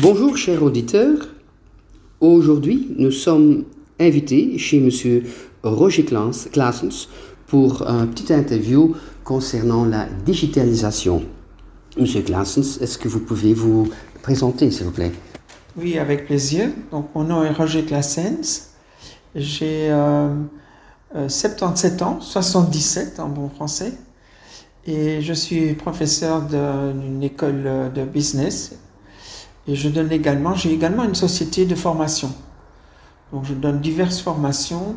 Bonjour chers auditeurs. Aujourd'hui, nous sommes invités chez M. Roger Claessens pour un petit interview concernant la digitalisation. Monsieur Claessens, est-ce que vous pouvez vous présenter, s'il vous plaît? Oui, avec plaisir. Donc, mon nom est Roger Claessens. J'ai 77 euh, euh, ans, 77 en bon français, et je suis professeur d'une école de business et je donne également, j'ai également une société de formation. Donc je donne diverses formations,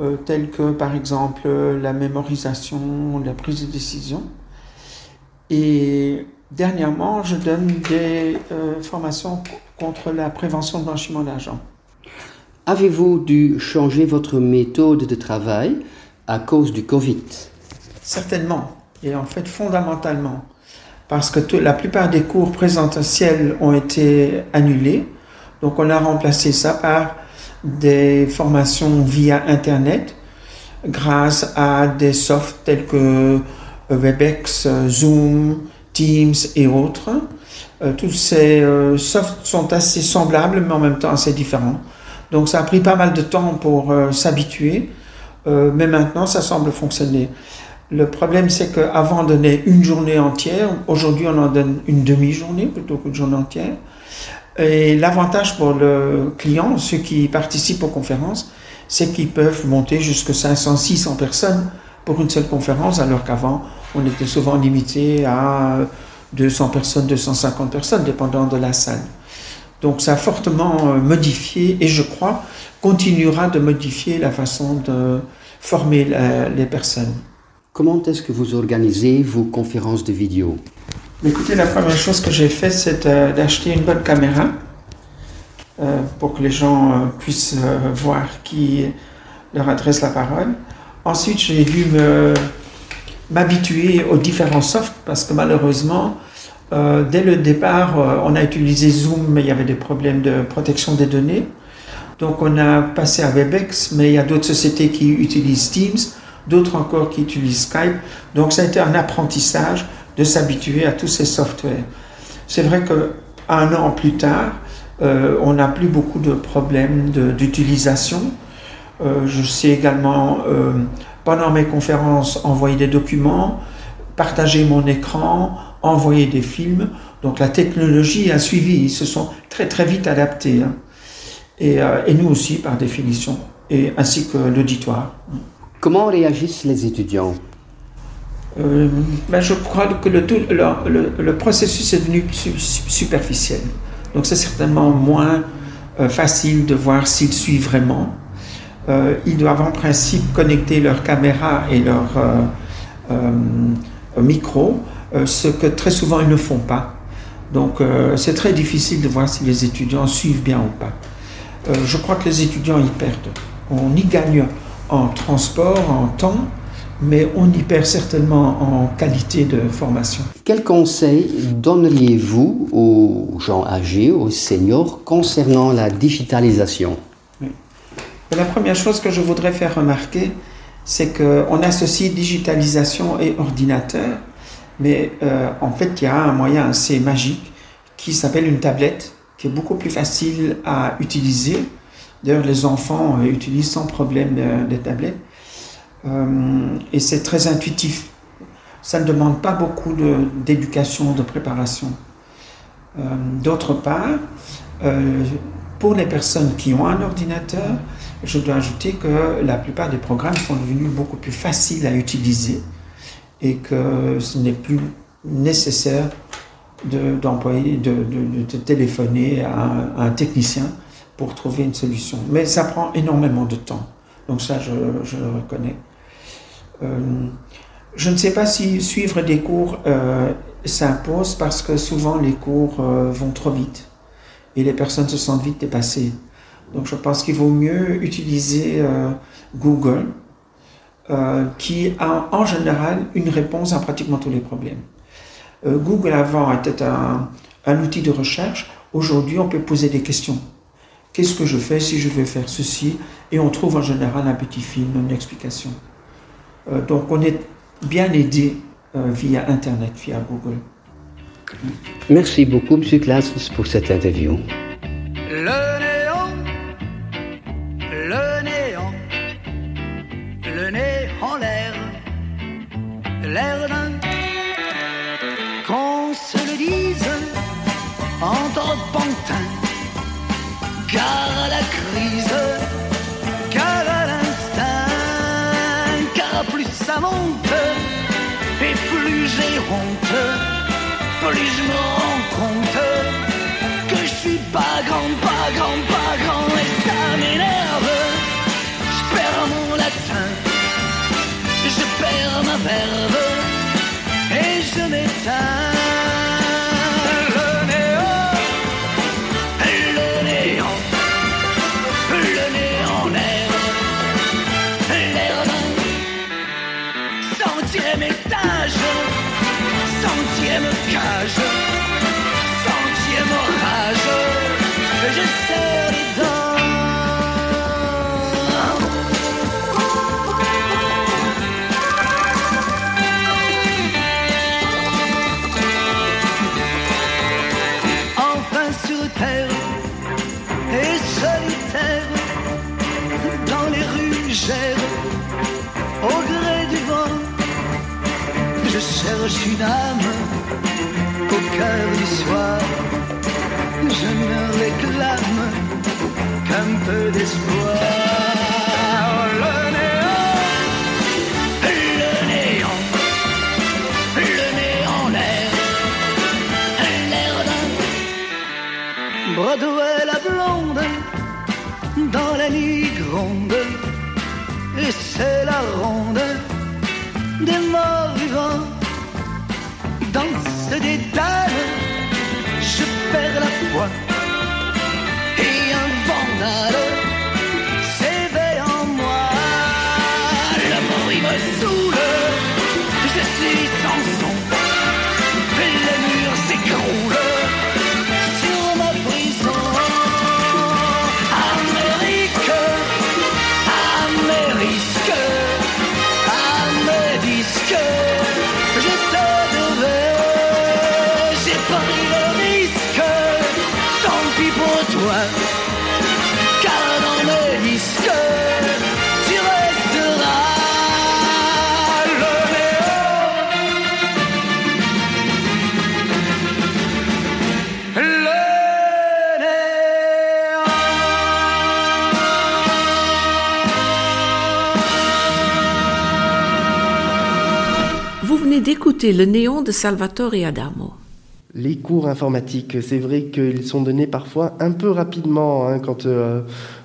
euh, telles que par exemple la mémorisation, la prise de décision. Et dernièrement, je donne des euh, formations contre la prévention de blanchiment d'argent. Avez-vous dû changer votre méthode de travail à cause du Covid? Certainement, et en fait fondamentalement parce que la plupart des cours présentiels ont été annulés. Donc on a remplacé ça par des formations via Internet grâce à des softs tels que Webex, Zoom, Teams et autres. Euh, tous ces euh, softs sont assez semblables mais en même temps assez différents. Donc ça a pris pas mal de temps pour euh, s'habituer, mais maintenant ça semble fonctionner. Le problème, c'est qu'avant, on donnait une journée entière. Aujourd'hui, on en donne une demi-journée plutôt qu'une journée entière. Et l'avantage pour le client, ceux qui participent aux conférences, c'est qu'ils peuvent monter jusqu'à 500, 600 personnes pour une seule conférence, alors qu'avant, on était souvent limité à 200 personnes, 250 personnes, dépendant de la salle. Donc ça a fortement euh, modifié et je crois continuera de modifier la façon de former les personnes. Comment est-ce que vous organisez vos conférences de vidéo? Écoutez, la première chose que j'ai fait, c'est euh, d'acheter une bonne caméra euh, pour que les gens euh, puissent voir qui leur adresse la parole. Ensuite, j'ai dû m'habituer aux différents softs parce que malheureusement, dès le départ, on a utilisé Zoom, mais il y avait des problèmes de protection des données. Donc on a passé à Webex, mais il y a d'autres sociétés qui utilisent Teams d'autres encore qui utilisent Skype. Donc ça a été un apprentissage de s'habituer à tous ces softwares. C'est vrai qu'un an plus tard, euh, on n'a plus beaucoup de problèmes d'utilisation. Euh, je sais également, euh, pendant mes conférences, envoyer des documents, partager mon écran, envoyer des films. Donc la technologie a suivi, ils se sont très très vite adaptés. Hein. Et, et, nous aussi, par définition, et, ainsi que l'auditoire. Comment réagissent les étudiants? Euh, ben Je crois que le, le, le, processus est devenu superficiel. Donc c'est certainement moins euh, facile de voir s'ils suivent vraiment. Euh, ils doivent en principe connecter leur caméra et leur micro, ce que très souvent ils ne font pas. Donc c'est très difficile de voir si les étudiants suivent bien ou pas. je crois que les étudiants y perdent. On y gagne en transport, en temps, mais on y perd certainement en qualité de formation. Quels conseils donneriez-vous aux gens âgés, aux seniors, concernant la digitalisation? La première chose que je voudrais faire remarquer, c'est qu'on associe digitalisation et ordinateur, mais euh, en fait, il y a un moyen assez magique qui s'appelle une tablette, qui est beaucoup plus facile à utiliser D'ailleurs, les enfants euh, utilisent sans problème des tablettes. Euh, et c'est très intuitif. Ça ne demande pas beaucoup d'éducation, de, préparation. Euh, d'autre part, pour les personnes qui ont un ordinateur, je dois ajouter que la plupart des programmes sont devenus beaucoup plus faciles à utiliser et que ce n'est plus nécessaire d'employer, de, téléphoner à un technicien pour trouver une solution. Mais ça prend énormément de temps. Donc ça, je, le reconnais. Euh, je ne sais pas si suivre des cours euh, s'impose parce que souvent les cours euh, vont trop vite et les personnes se sentent vite dépassées. Donc je pense qu'il vaut mieux utiliser Google qui a en général une réponse à pratiquement tous les problèmes. Google avant était un, un outil de recherche. Aujourd'hui, on peut poser des questions. Qu'est-ce que je fais si je veux faire ceci? Et on trouve en général un petit film, une explication. Euh, donc on est bien aidé euh, via Internet, via Google. Merci beaucoup, M. Klaasens, pour cette interview. Le néant, le néant, le nez en l'air, l'air d'un qu'on se le dise entre pantins, car à la crise, je me rends compte que je suis pas grand, pas grand, pas grand, et ça m'énerve. Je perds mon latin, je perds ma verve, et je m'éteins. Każdy qu'un peu d'espoir. Le néant, le néant, le néant, l'air, l'air d'un Broadway la blonde, dans la nuit gronde, et c'est la ronde d'écouter Le Néon de Salvatore Adamo. Les cours informatiques, c'est vrai qu'ils sont donnés parfois un peu rapidement hein, quand euh,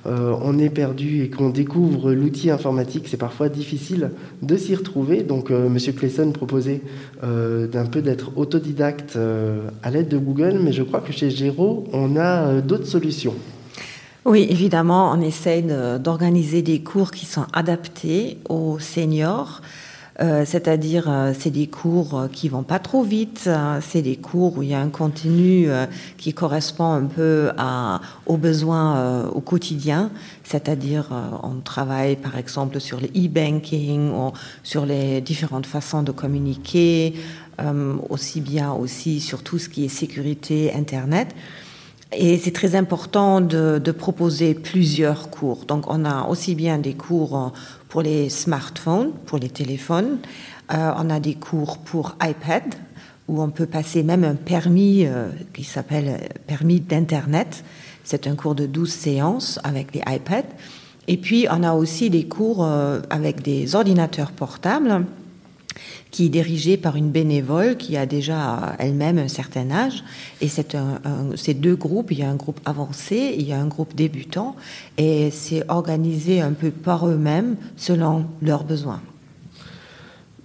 euh, on est perdu et qu'on découvre l'outil informatique. C'est parfois difficile de s'y retrouver. Donc, euh, Monsieur Clayson proposait euh, d'un peu d'être autodidacte euh, à l'aide de Google, mais je crois que chez Géraud, on a euh, d'autres solutions. Oui, évidemment, on essaye de- d'organiser des cours qui sont adaptés aux seniors. Euh, c'est-à-dire, euh, c'est des cours euh, qui vont pas trop vite. euh, c'est des cours où il y a un contenu qui correspond un peu aux besoins au quotidien. C'est-à-dire, on travaille par exemple sur le e-banking, sur les différentes façons de communiquer, aussi bien aussi sur tout ce qui est sécurité Internet. Et c'est très important de, de proposer plusieurs cours. Donc, on a aussi bien des cours euh, pour les smartphones, pour les téléphones. Euh, on a des cours pour iPad, où on peut passer même un permis euh, qui s'appelle euh, permis d'Internet. C'est un cours de 12 séances avec les iPads. Et puis, on a aussi des cours euh, avec des ordinateurs portables qui est dirigée par une bénévole qui a déjà elle-même un certain âge. Et c'est un, un- c'est deux groupes. Il y a un groupe avancé, il y a un groupe débutant. Et c'est organisé un peu par eux-mêmes selon leurs besoins.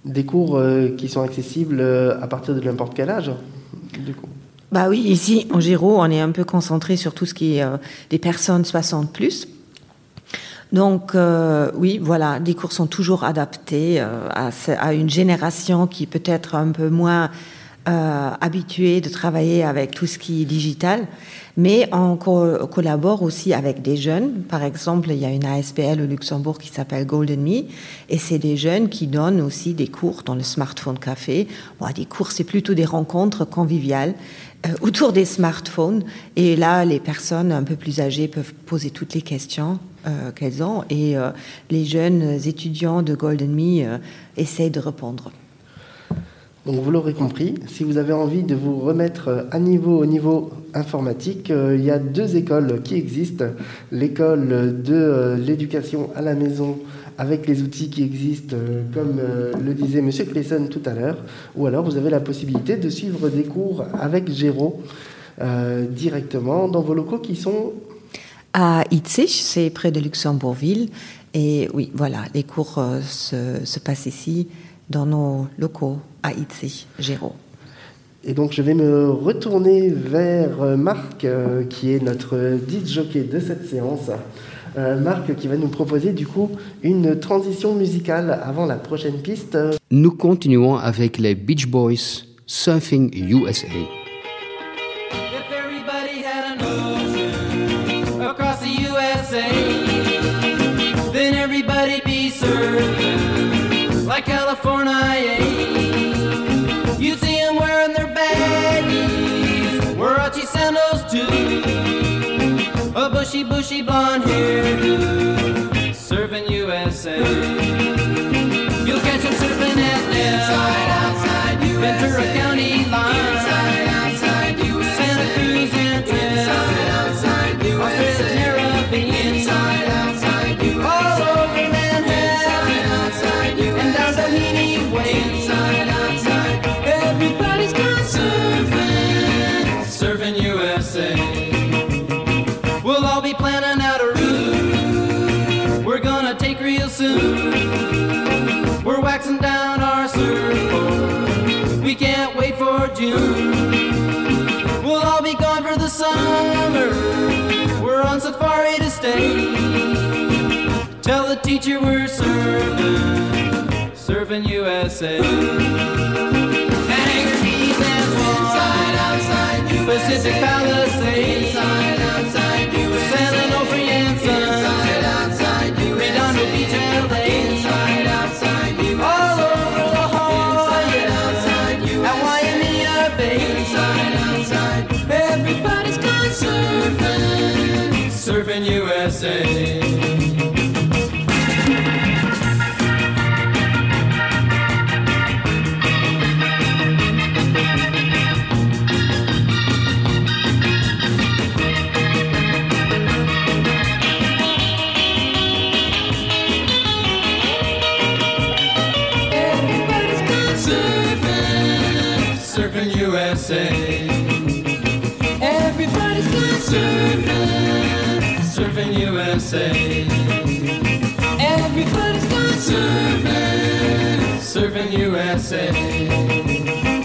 Des cours euh, qui sont accessibles euh, à partir de n'importe quel âge. Du coup? Bah oui, ici, en Giro, on est un peu concentré sur tout ce qui est euh, des personnes 60 plus. Donc euh, oui, voilà, les cours sont toujours adaptés euh, à, une génération qui peut être un peu moins euh, habitués de travailler avec tout ce qui est digital, mais on co- collabore aussi avec des jeunes. Par exemple, il y a une ASPL au Luxembourg qui s'appelle Golden Me, et c'est des jeunes qui donnent aussi des cours dans le smartphone café. Bon, des cours, c'est plutôt des rencontres conviviales euh, autour des smartphones. Et là, les personnes un peu plus âgées peuvent poser toutes les questions euh, qu'elles ont, et euh, les jeunes étudiants de Golden Me euh, essayent de répondre. Donc vous l'aurez compris, si vous avez envie de vous remettre à niveau au niveau informatique, euh, il y a deux écoles qui existent. L'école de euh, l'éducation à la maison avec les outils qui existent, euh, comme euh, le disait M. Clayson tout à l'heure, ou alors vous avez la possibilité de suivre des cours avec Géraud euh, directement dans vos locaux qui sont À Itzig, c'est près de Luxembourgville. Et oui, voilà, les cours euh, se, se passent ici, dans nos locaux, à Itzig, Géraud. Et donc je vais me retourner vers euh, Marc, euh, qui est notre DJ jockey de cette séance. Euh, Marc qui va nous proposer du coup une transition musicale avant la prochaine piste. Nous continuons avec les Beach Boys Surfing USA. Bushy, blonde hairdo, surfing USA. USA. Tell the teacher we're serving, serving USA. Hangers, inside, outside, USA. Pacific Palisades. surfing USA. Everybody's gone surfing, surfing USA. Everybody's gone surfing, surfing USA.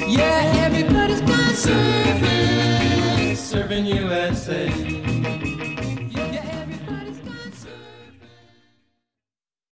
Yeah, everybody's gone surfing, surfing USA.